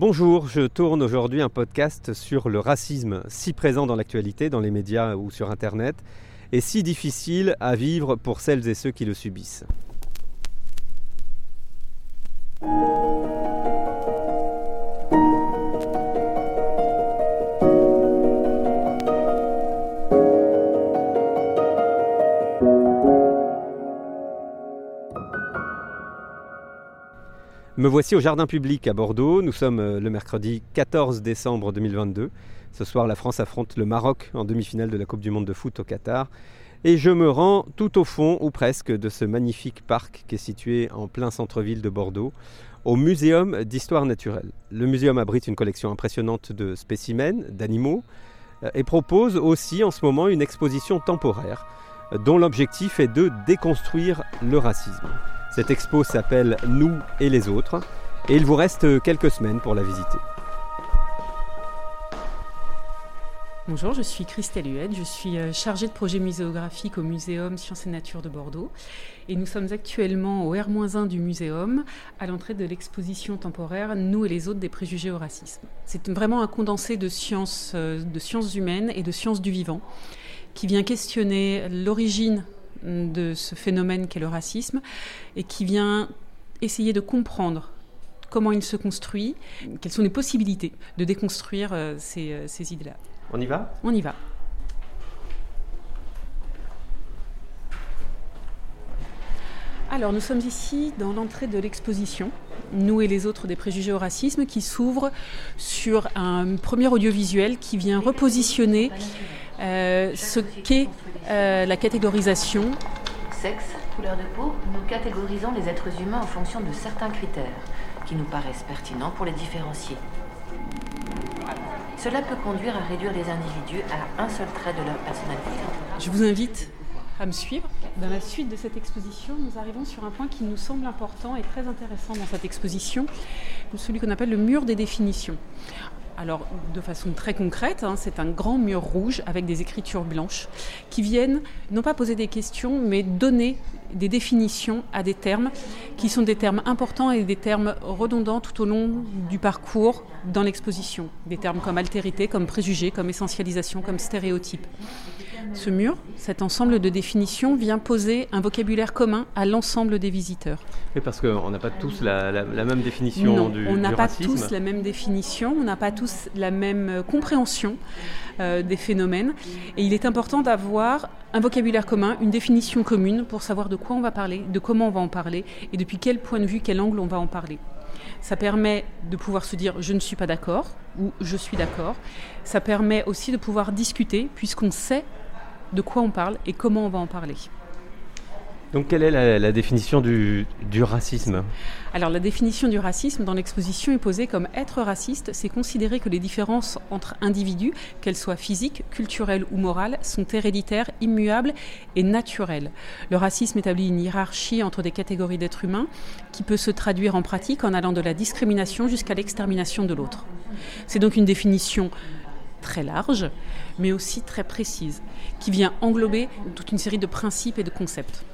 Bonjour, je tourne aujourd'hui un podcast sur le racisme si présent dans l'actualité, dans les médias ou sur Internet, et si difficile à vivre pour celles et ceux qui le subissent. Me voici au Jardin public à Bordeaux. Nous sommes euh, le mercredi 14 décembre 2022. Ce soir, la France affronte le Maroc en demi-finale de la Coupe du Monde de foot au Qatar. Et je me rends tout au fond, ou presque, de ce magnifique parc qui est situé en plein centre-ville de Bordeaux, au Muséum d'histoire naturelle. Le muséum abrite une collection impressionnante de spécimens, d'animaux, euh, et propose aussi en ce moment une exposition temporaire dont l'objectif est de déconstruire le racisme. Cette expo s'appelle Nous et les autres et il vous reste quelques semaines pour la visiter. Bonjour, je suis Christelle Huette, je suis euh, chargée de projet muséographique au Muséum Sciences et Nature de Bordeaux et nous sommes actuellement au R-1 du Muséum à l'entrée de l'exposition temporaire Nous et les autres des préjugés au racisme. C'est vraiment un condensé de sciences, euh, de sciences humaines et de sciences du vivant qui vient questionner l'origine de ce phénomène qu'est le racisme et qui vient essayer de comprendre comment il se construit, quelles sont les possibilités de déconstruire euh, ces, euh, ces idées-là. On y va? On y va. Alors, nous sommes ici dans l'entrée de l'exposition, Nous et les autres des préjugés au racisme, qui s'ouvre sur un premier audiovisuel qui vient repositionner euh, ce qu'est euh, la catégorisation. Sexe, couleur de peau, nous catégorisons les êtres humains en fonction de certains critères qui nous paraissent pertinents pour les différencier. Cela peut conduire à réduire les individus à un seul trait de leur personnalité. Je vous invite à me suivre. Dans la suite de cette exposition, nous arrivons sur un point qui nous semble important et très intéressant dans cette exposition, celui qu'on appelle le mur des définitions. Alors, de façon très concrète, hein, c'est un grand mur rouge avec des écritures blanches qui viennent non pas poser des questions, mais donner des définitions à des termes qui sont des termes importants et des termes redondants tout au long du parcours dans l'exposition. Des termes comme altérité, comme préjugé, comme essentialisation, comme stéréotype. Ce mur, cet ensemble de définitions, vient poser un vocabulaire commun à l'ensemble des visiteurs. Oui, parce qu'on n'a pas tous la, même définition non, du on n'a pas tous la même définition, on n'a pas tous la même euh, compréhension euh, des phénomènes. Et il est important d'avoir un vocabulaire commun, une définition commune pour savoir de quoi on va parler, de comment on va en parler et depuis quel point de vue, quel angle on va en parler. Ça permet de pouvoir se dire je ne suis pas d'accord ou je suis d'accord. Ça permet aussi de pouvoir discuter puisqu'on sait de quoi on parle et comment on va en parler. Donc quelle est la, définition du, racisme? Alors la définition du racisme dans l'exposition est posée comme être raciste, c'est considérer que les différences entre individus, qu'elles soient physiques, culturelles ou morales, sont héréditaires, immuables et naturelles. Le racisme établit une hiérarchie entre des catégories d'êtres humains qui peut se traduire en pratique en allant de la discrimination jusqu'à l'extermination de l'autre. C'est donc une définition très large, mais aussi très précise, qui vient englober toute une série de principes et de concepts.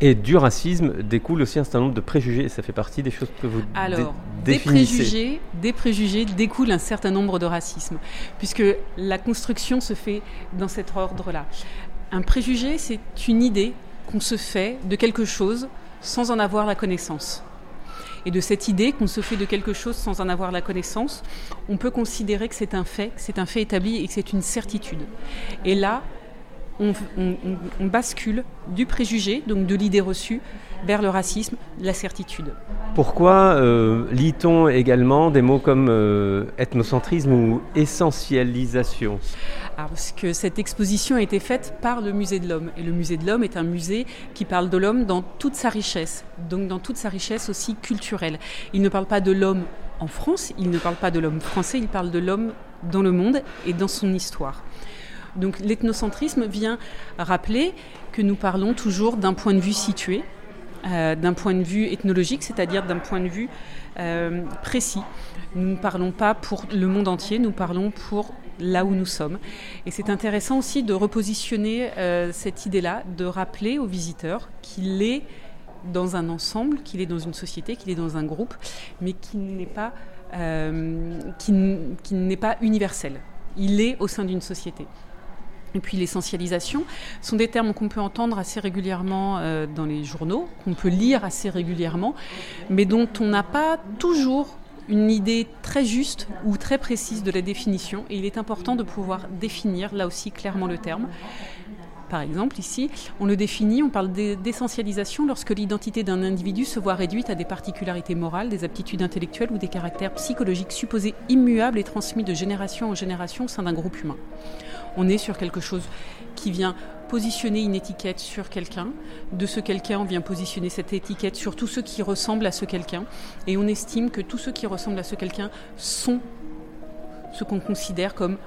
Et du racisme découle aussi un certain nombre de préjugés. Ça fait partie des choses que vous Alors, des préjugés, des préjugés découlent un certain nombre de racismes, puisque la construction se fait dans cet ordre-là. Un préjugé, c'est une idée qu'on se fait de quelque chose sans en avoir la connaissance. Et de cette idée qu'on se fait de quelque chose sans en avoir la connaissance, on peut considérer que c'est un fait, c'est un fait établi et que c'est une certitude. Et là, on, bascule du préjugé, donc de l'idée reçue, vers le racisme, la certitude. Pourquoi euh, lit-on également des mots comme euh, ethnocentrisme ou essentialisation? Parce que cette exposition a été faite par le Musée de l'Homme. Et le Musée de l'Homme est un musée qui parle de l'homme dans toute sa richesse, donc dans toute sa richesse aussi culturelle. Il ne parle pas de l'homme en France, il ne parle pas de l'homme français, il parle de l'homme dans le monde et dans son histoire. Donc l'ethnocentrisme vient rappeler que nous parlons toujours d'un point de vue situé, euh, d'un point de vue ethnologique, c'est-à-dire d'un point de vue euh, précis. Nous ne parlons pas pour le monde entier, nous parlons pour là où nous sommes. Et c'est intéressant aussi de repositionner euh, cette idée-là, de rappeler aux visiteurs qu'il est dans un ensemble, qu'il est dans une société, qu'il est dans un groupe, mais qu'il n'est pas universel. Il est au sein d'une société. Et puis l'essentialisation sont des termes qu'on peut entendre assez régulièrement euh, dans les journaux, qu'on peut lire assez régulièrement, mais dont on n'a pas toujours une idée très juste ou très précise de la définition. Et il est important de pouvoir définir là aussi clairement le terme. Par exemple, ici, on le définit, on parle d'essentialisation lorsque l'identité d'un individu se voit réduite à des particularités morales, des aptitudes intellectuelles ou des caractères psychologiques supposés immuables et transmis de génération en génération au sein d'un groupe humain. On est sur quelque chose qui vient positionner une étiquette sur quelqu'un. De ce quelqu'un, on vient positionner cette étiquette sur tous ceux qui ressemblent à ce quelqu'un. Et on estime que tous ceux qui ressemblent à ce quelqu'un sont ce qu'on considère comme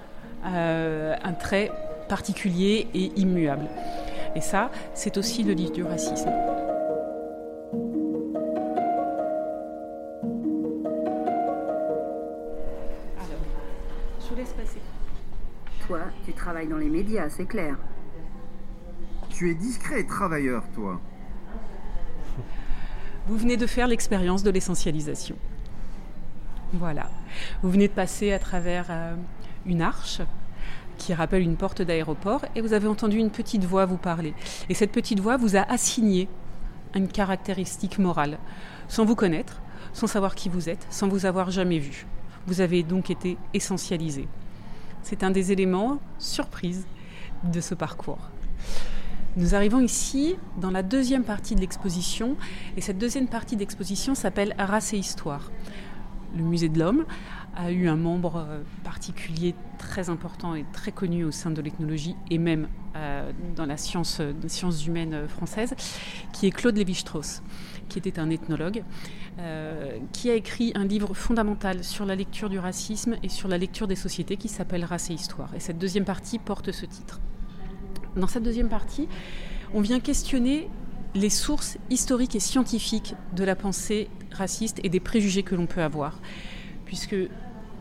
euh, un trait particulier et immuable. Et ça, c'est aussi le livre du racisme. Travailles dans les médias, c'est clair. Tu es discret et travailleur, toi. Vous venez de faire l'expérience de l'essentialisation. Voilà. Vous venez de passer à travers euh, une arche qui rappelle une porte d'aéroport, et vous avez entendu une petite voix vous parler. Et cette petite voix vous a assigné une caractéristique morale, sans vous connaître, sans savoir qui vous êtes, sans vous avoir jamais vu. Vous avez donc été essentialisé. C'est un des éléments surprise de ce parcours. Nous arrivons ici dans la deuxième partie de l'exposition, et cette deuxième partie d'exposition s'appelle Race et Histoire. Le musée de l'homme a eu un membre euh, particulier très important et très connu au sein de l'ethnologie et même euh, dans la science, euh, sciences humaines française, qui est Claude Lévi-Strauss, qui était un ethnologue, qui a écrit un livre fondamental sur la lecture du racisme et sur la lecture des sociétés qui s'appelle Race et Histoire. Et cette deuxième partie porte ce titre. Dans cette deuxième partie, on vient questionner les sources historiques et scientifiques de la pensée raciste et des préjugés que l'on peut avoir puisque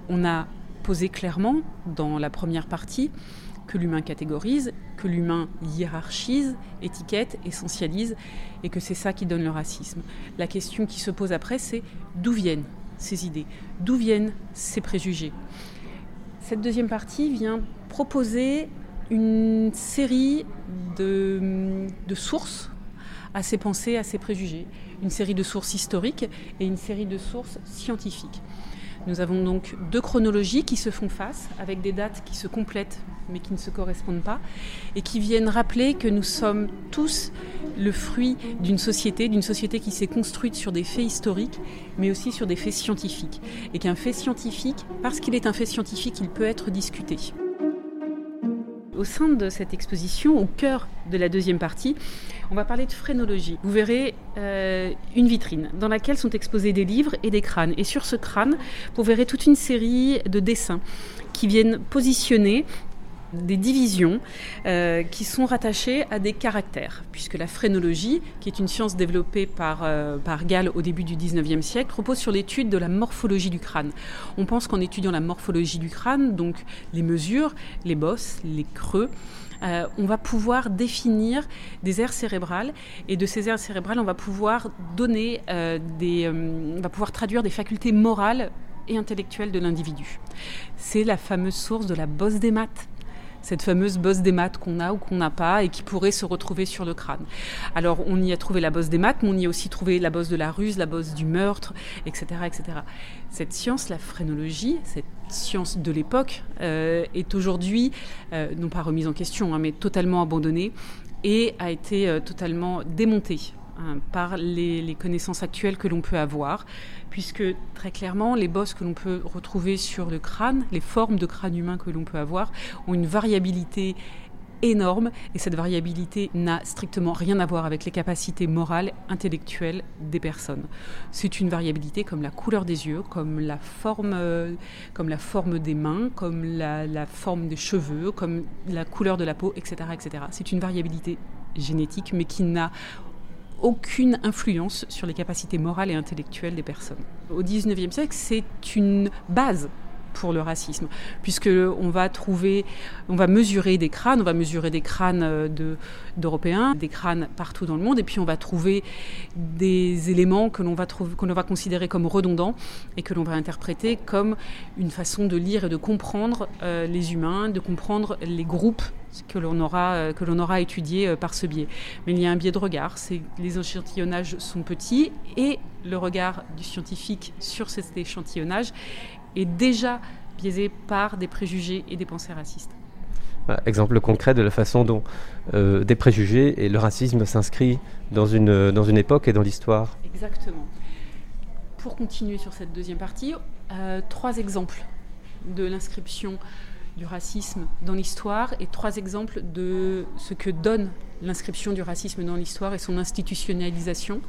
on a posé clairement dans la première partie que l'humain catégorise, que l'humain hiérarchise, étiquette, essentialise, et que c'est ça qui donne le racisme. La question qui se pose après, c'est d'où viennent ces idées, d'où viennent ces préjugés? Cette deuxième partie vient proposer une série de, sources à ces pensées, à ces préjugés, une série de sources historiques et une série de sources scientifiques. Nous avons donc deux chronologies qui se font face, avec des dates qui se complètent mais qui ne se correspondent pas, et qui viennent rappeler que nous sommes tous le fruit d'une société, d'une société qui s'est construite sur des faits historiques, mais aussi sur des faits scientifiques. Et qu'un fait scientifique, parce qu'il est un fait scientifique, il peut être discuté. Au sein de cette exposition, au cœur de la deuxième partie, on va parler de phrénologie. Vous verrez euh, une vitrine dans laquelle sont exposés des livres et des crânes. Et sur ce crâne, vous verrez toute une série de dessins qui viennent positionner des divisions euh, qui sont rattachées à des caractères, puisque la phrénologie, qui est une science développée par, euh, par Gall au début du 19e siècle, repose sur l'étude de la morphologie du crâne. On pense qu'en étudiant la morphologie du crâne, donc les mesures, les bosses, les creux, euh, on va pouvoir définir des aires cérébrales et de ces aires cérébrales, on va pouvoir donner des, on va pouvoir traduire des facultés morales et intellectuelles de l'individu. C'est la fameuse source de la bosse des maths cette fameuse bosse des maths qu'on a ou qu'on n'a pas et qui pourrait se retrouver sur le crâne. Alors on y a trouvé la bosse des maths, mais on y a aussi trouvé la bosse de la ruse, la bosse du meurtre, etc. etc. Cette science, la phrénologie, cette science de l'époque, euh, est aujourd'hui, euh, non pas remise en question, hein, mais totalement abandonnée et a été euh, totalement démontée Hein, par les, connaissances actuelles que l'on peut avoir, puisque très clairement, les bosses que l'on peut retrouver sur le crâne, les formes de crâne humain que l'on peut avoir, ont une variabilité énorme et cette variabilité n'a strictement rien à voir avec les capacités morales, intellectuelles des personnes. C'est une variabilité comme la couleur des yeux, comme la forme, euh, comme des mains, comme la, la, forme des cheveux, comme la couleur de la peau, etc. etc. C'est une variabilité génétique mais qui n'a aucune influence sur les capacités morales et intellectuelles des personnes. Au XIXe siècle, c'est une base pour le racisme, puisque on va trouver, on va mesurer des crânes, on va mesurer des crânes euh, de, d'Européens, des crânes partout dans le monde, et puis on va trouver des éléments que l'on va, l'on va considérer comme redondants et que l'on va interpréter comme une façon de lire et de comprendre euh, les humains, de comprendre les groupes que l'on aura, euh, que l'on aura étudié par ce biais. Mais il y a un biais de regard, c'est les échantillonnages sont petits et le regard du scientifique sur cet échantillonnage est déjà biaisé par des préjugés et des pensées racistes. exemple concret de la façon dont euh, des préjugés et le racisme s'inscrit dans une, dans une époque et dans l'histoire. Exactement. Pour continuer sur cette deuxième partie, trois exemples de l'inscription du racisme dans l'histoire et trois exemples de ce que donne l'inscription du racisme dans l'histoire et son institutionnalisation.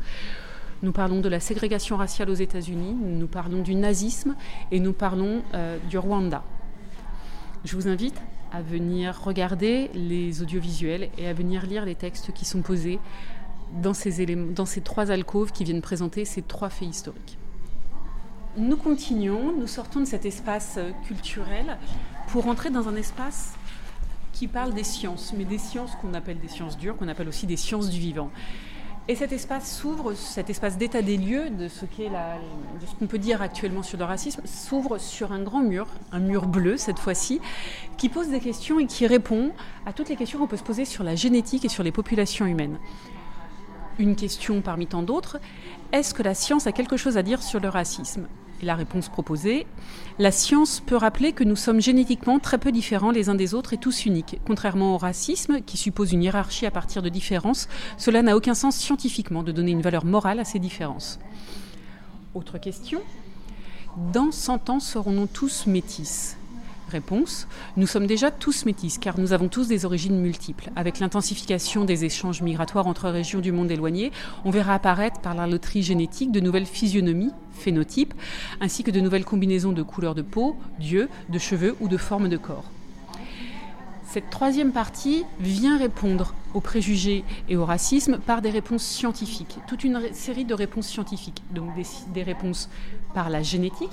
Nous parlons de la ségrégation raciale aux États-Unis, nous parlons du nazisme et nous parlons euh, du Rwanda. Je vous invite à venir regarder les audiovisuels et à venir lire les textes qui sont posés dans ces, trois alcôves qui viennent présenter ces trois faits historiques. Nous continuons, nous sortons de cet espace culturel pour entrer dans un espace qui parle des sciences, mais des sciences qu'on appelle des sciences dures, qu'on appelle aussi des sciences du vivant. Et cet espace s'ouvre, cet espace d'état des lieux de ce qu'est de ce qu'on peut dire actuellement sur le racisme, s'ouvre sur un grand mur, un mur bleu cette fois-ci, qui pose des questions et qui répond à toutes les questions qu'on peut se poser sur la génétique et sur les populations humaines. Une question parmi tant d'autres est-ce que la science a quelque chose à dire sur le racisme? La réponse proposée, la science peut rappeler que nous sommes génétiquement très peu différents les uns des autres et tous uniques. Contrairement au racisme, qui suppose une hiérarchie à partir de différences, cela n'a aucun sens scientifiquement de donner une valeur morale à ces différences. Autre question. Dans 100 ans, serons-nous tous métis? Réponse Nous sommes déjà tous métis car nous avons tous des origines multiples. Avec l'intensification des échanges migratoires entre régions du monde éloigné, on verra apparaître par la loterie génétique de nouvelles physionomies, phénotypes, ainsi que de nouvelles combinaisons de couleurs de peau, d'yeux, de cheveux ou de formes de corps. Cette troisième partie vient répondre aux préjugés et au racisme par des réponses scientifiques, toute une série de réponses scientifiques, donc des réponses par la génétique,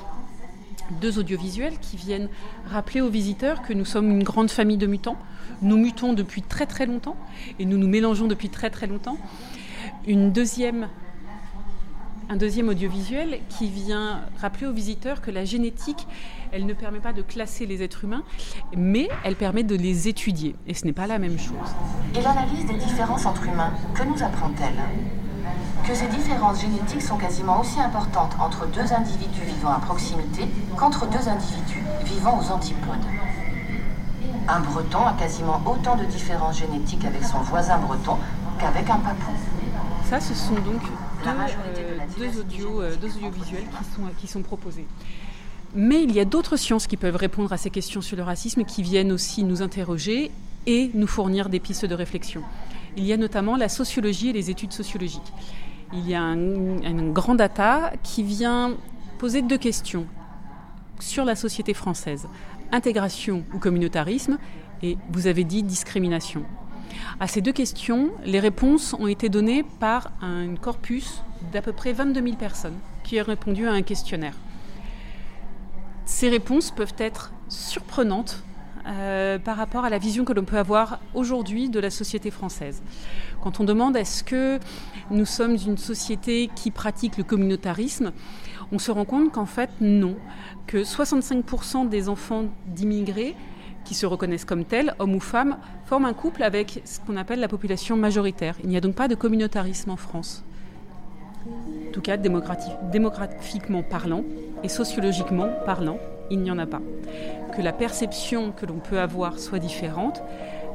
deux audiovisuels qui viennent rappeler aux visiteurs que nous sommes une grande famille de mutants. Nous mutons depuis très très longtemps et nous nous mélangeons depuis très très longtemps. Une deuxième, un deuxième audiovisuel qui vient rappeler aux visiteurs que la génétique, elle ne permet pas de classer les êtres humains, mais elle permet de les étudier. Et ce n'est pas la même chose. Et l'analyse des différences entre humains, que nous apprend-elle? Que ces différences génétiques sont quasiment aussi importantes entre deux individus vivant à proximité qu'entre deux individus vivant aux antipodes. Un breton a quasiment autant de différences génétiques avec son voisin breton qu'avec un papou. Ça, ce sont donc deux, euh, audios, euh, deux audiovisuels qui sont, qui sont proposés. Mais il y a d'autres sciences qui peuvent répondre à ces questions sur le racisme, qui viennent aussi nous interroger et nous fournir des pistes de réflexion. Il y a notamment la sociologie et les études sociologiques il y a un, grand data qui vient poser deux questions sur la société française. Intégration ou communautarisme et vous avez dit discrimination. À ces deux questions, les réponses ont été données par un corpus d'à peu près 22 000 personnes qui ont répondu à un questionnaire. Ces réponses peuvent être surprenantes euh, par rapport à la vision que l'on peut avoir aujourd'hui de la société française. Quand on demande est-ce que nous sommes une société qui pratique le communautarisme, on se rend compte qu'en fait non, que 65% des enfants d'immigrés qui se reconnaissent comme tels, hommes ou femmes, forment un couple avec ce qu'on appelle la population majoritaire. Il n'y a donc pas de communautarisme en France. En tout cas, démographiquement parlant et sociologiquement parlant, il n'y en a pas. Que la perception que l'on peut avoir soit différente,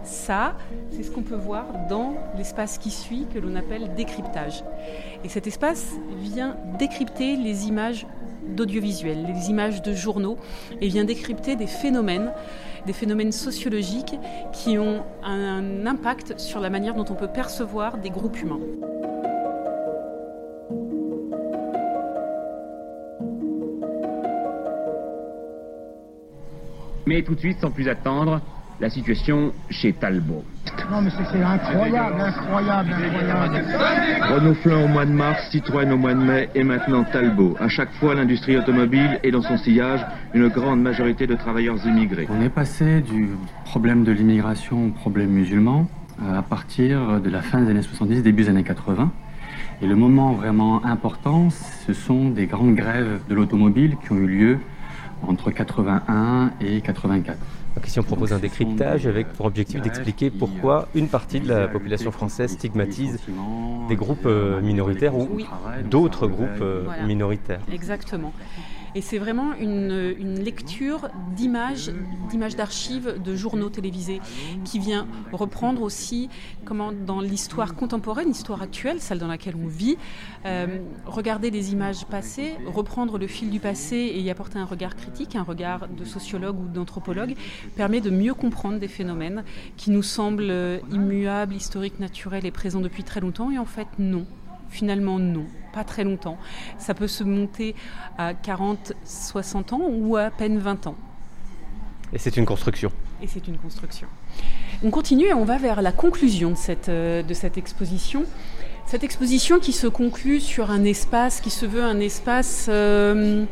ça, c'est ce qu'on peut voir dans l'espace qui suit, que l'on appelle décryptage. Et cet espace vient décrypter les images d'audiovisuel, les images de journaux, et vient décrypter des phénomènes, des phénomènes sociologiques qui ont un impact sur la manière dont on peut percevoir des groupes humains. Mais tout de suite, sans plus attendre, la situation chez Talbot. Non, mais c'est incroyable, incroyable, incroyable. Renault Flan au mois de mars, Citroën au mois de mai et maintenant Talbot. À chaque fois, l'industrie automobile et dans son sillage une grande majorité de travailleurs immigrés. On est passé du problème de l'immigration au problème musulman euh, à partir de la fin des années 70, début des années 80. Et le moment vraiment important, ce sont des grandes grèves de l'automobile qui ont eu lieu entre 81 et 84. La question propose un décryptage avec pour objectif d'expliquer pourquoi une partie de la population française stigmatise des groupes euh, minoritaires ou d'autres groupes euh, minoritaires. Exactement. Et c'est vraiment une, lecture d'images, d'images d'archives de journaux télévisés qui vient reprendre aussi comment dans l'histoire contemporaine, l'histoire actuelle, celle dans laquelle on vit, euh, regarder les images passées, reprendre le fil du passé et y apporter un regard critique, un regard de sociologue ou d'anthropologue, permet de mieux comprendre des phénomènes qui nous semblent immuables, historiques, naturels et présents depuis très longtemps. Et en fait, non. Finalement, non, pas très longtemps. Ça peut se monter à 40, 60 ans ou à peine 20 ans. Et c'est une construction. Et c'est une construction. On continue et on va vers la conclusion de cette, euh, de cette exposition. Cette exposition qui se conclut sur un espace qui se veut un espace euh,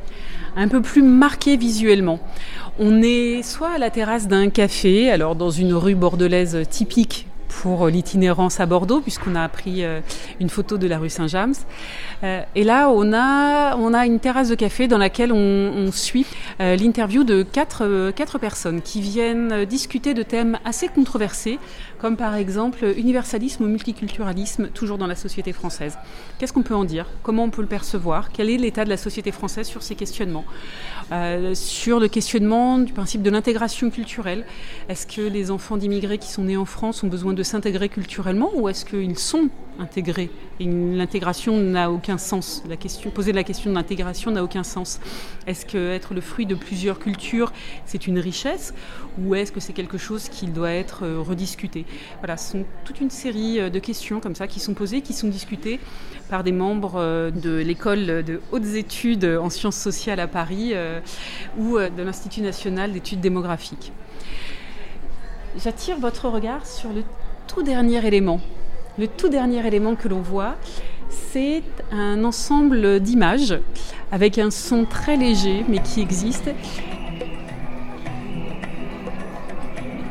un peu plus marqué visuellement. On est soit à la terrasse d'un café, alors dans une rue bordelaise typique pour l'itinérance à Bordeaux, puisqu'on a pris euh, une photo de la rue Saint-James. Euh, et là, on a, on a une terrasse de café dans laquelle on, suit euh, l'interview de quatre, quatre personnes qui viennent discuter de thèmes assez controversés, comme par exemple universalisme ou multiculturalisme, toujours dans la société française. Qu'est-ce qu'on peut en dire? Comment on peut le percevoir? Quel est l'état de la société française sur ces questionnements? Sur le questionnement du principe de l'intégration culturelle. Est-ce que les enfants d'immigrés qui sont nés en France ont besoin de s'intégrer culturellement ou est-ce qu'ils sont intégrés et l'intégration n'a aucun sens. Poser la question de l'intégration n'a aucun sens. Est-ce que être le fruit de plusieurs cultures, c'est une richesse ou est-ce que c'est quelque chose qui doit être euh, rediscuté? Voilà, ce sont toute une série euh, de questions comme ça qui sont posées, qui sont discutées par des membres euh, de l'école de hautes études en sciences sociales à Paris ou de l'Institut national d'études démographiques. J'attire votre regard sur le tout dernier élément. Le tout dernier élément que l'on voit, c'est un ensemble d'images avec un son très léger mais qui existe.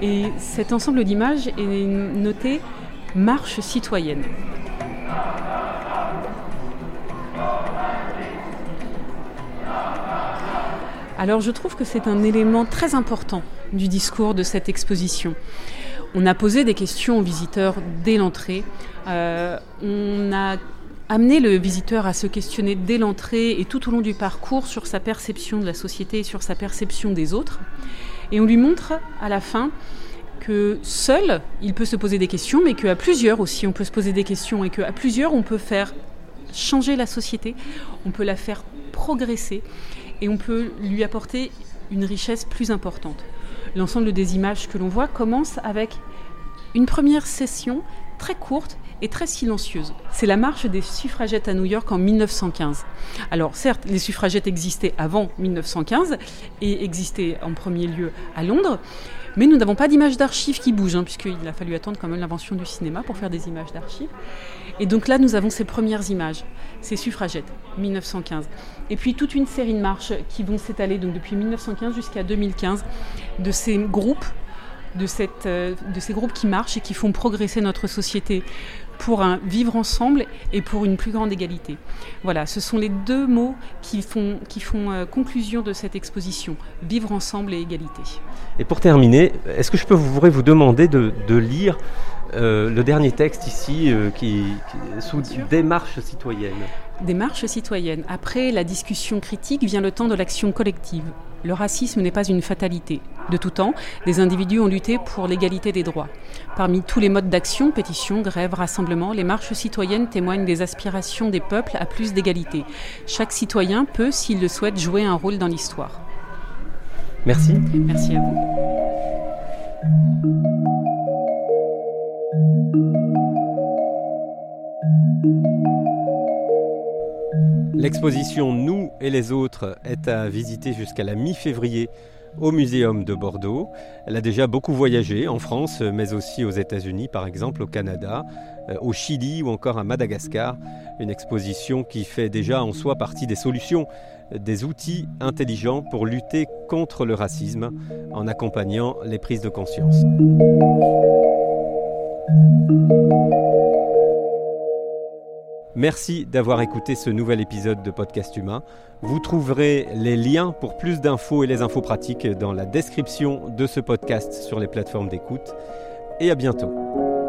Et cet ensemble d'images est noté marche citoyenne. Alors je trouve que c'est un élément très important du discours de cette exposition. On a posé des questions aux visiteurs dès l'entrée. Euh, on a amené le visiteur à se questionner dès l'entrée et tout au long du parcours sur sa perception de la société et sur sa perception des autres. Et on lui montre à la fin que seul, il peut se poser des questions, mais qu'à plusieurs aussi, on peut se poser des questions et qu'à plusieurs, on peut faire changer la société, on peut la faire progresser et on peut lui apporter une richesse plus importante l'ensemble des images que l'on voit commence avec une première session très courte et très silencieuse. C'est la marche des suffragettes à New York en 1915. Alors certes, les suffragettes existaient avant 1915 et existaient en premier lieu à Londres, mais nous n'avons pas d'images d'archives qui bougent, hein, puisqu'il a fallu attendre quand même l'invention du cinéma pour faire des images d'archives. Et donc là, nous avons ces premières images, ces suffragettes, 1915. Et puis toute une série de marches qui vont s'étaler donc depuis 1915 jusqu'à 2015 de ces groupes de, euh, de, ces groupes qui marchent et qui font progresser notre société pour un vivre ensemble et pour une plus grande égalité. Voilà, ce sont les deux mots qui font, qui font euh, conclusion de cette exposition, vivre ensemble et égalité. Et pour terminer, est-ce que je peux vous, vous demander de, lire euh, le dernier texte ici, euh, qui, qui, sous démarche citoyenne? Démarche citoyenne. Après la discussion critique vient le temps de l'action collective. Le racisme n'est pas une fatalité. De tout temps, des individus ont lutté pour l'égalité des droits. Parmi tous les modes d'action, pétitions, grèves, rassemblements, les marches citoyennes témoignent des aspirations des peuples à plus d'égalité. Chaque citoyen peut, s'il le souhaite, jouer un rôle dans l'histoire. Merci. Merci à vous. L'exposition Nous et les autres est à visiter jusqu'à la mi-février au Muséum de Bordeaux. Elle a déjà beaucoup voyagé en France, mais aussi aux États-Unis, par exemple, au Canada, euh, au Chili ou encore à Madagascar. Une exposition qui fait déjà en soi partie des solutions, des outils intelligents pour lutter contre le racisme en accompagnant les prises de conscience. Merci d'avoir écouté ce nouvel épisode de Podcast Humain. Vous trouverez les liens pour plus d'infos et les infos pratiques dans la description de ce podcast sur les plateformes d'écoute. Et à bientôt.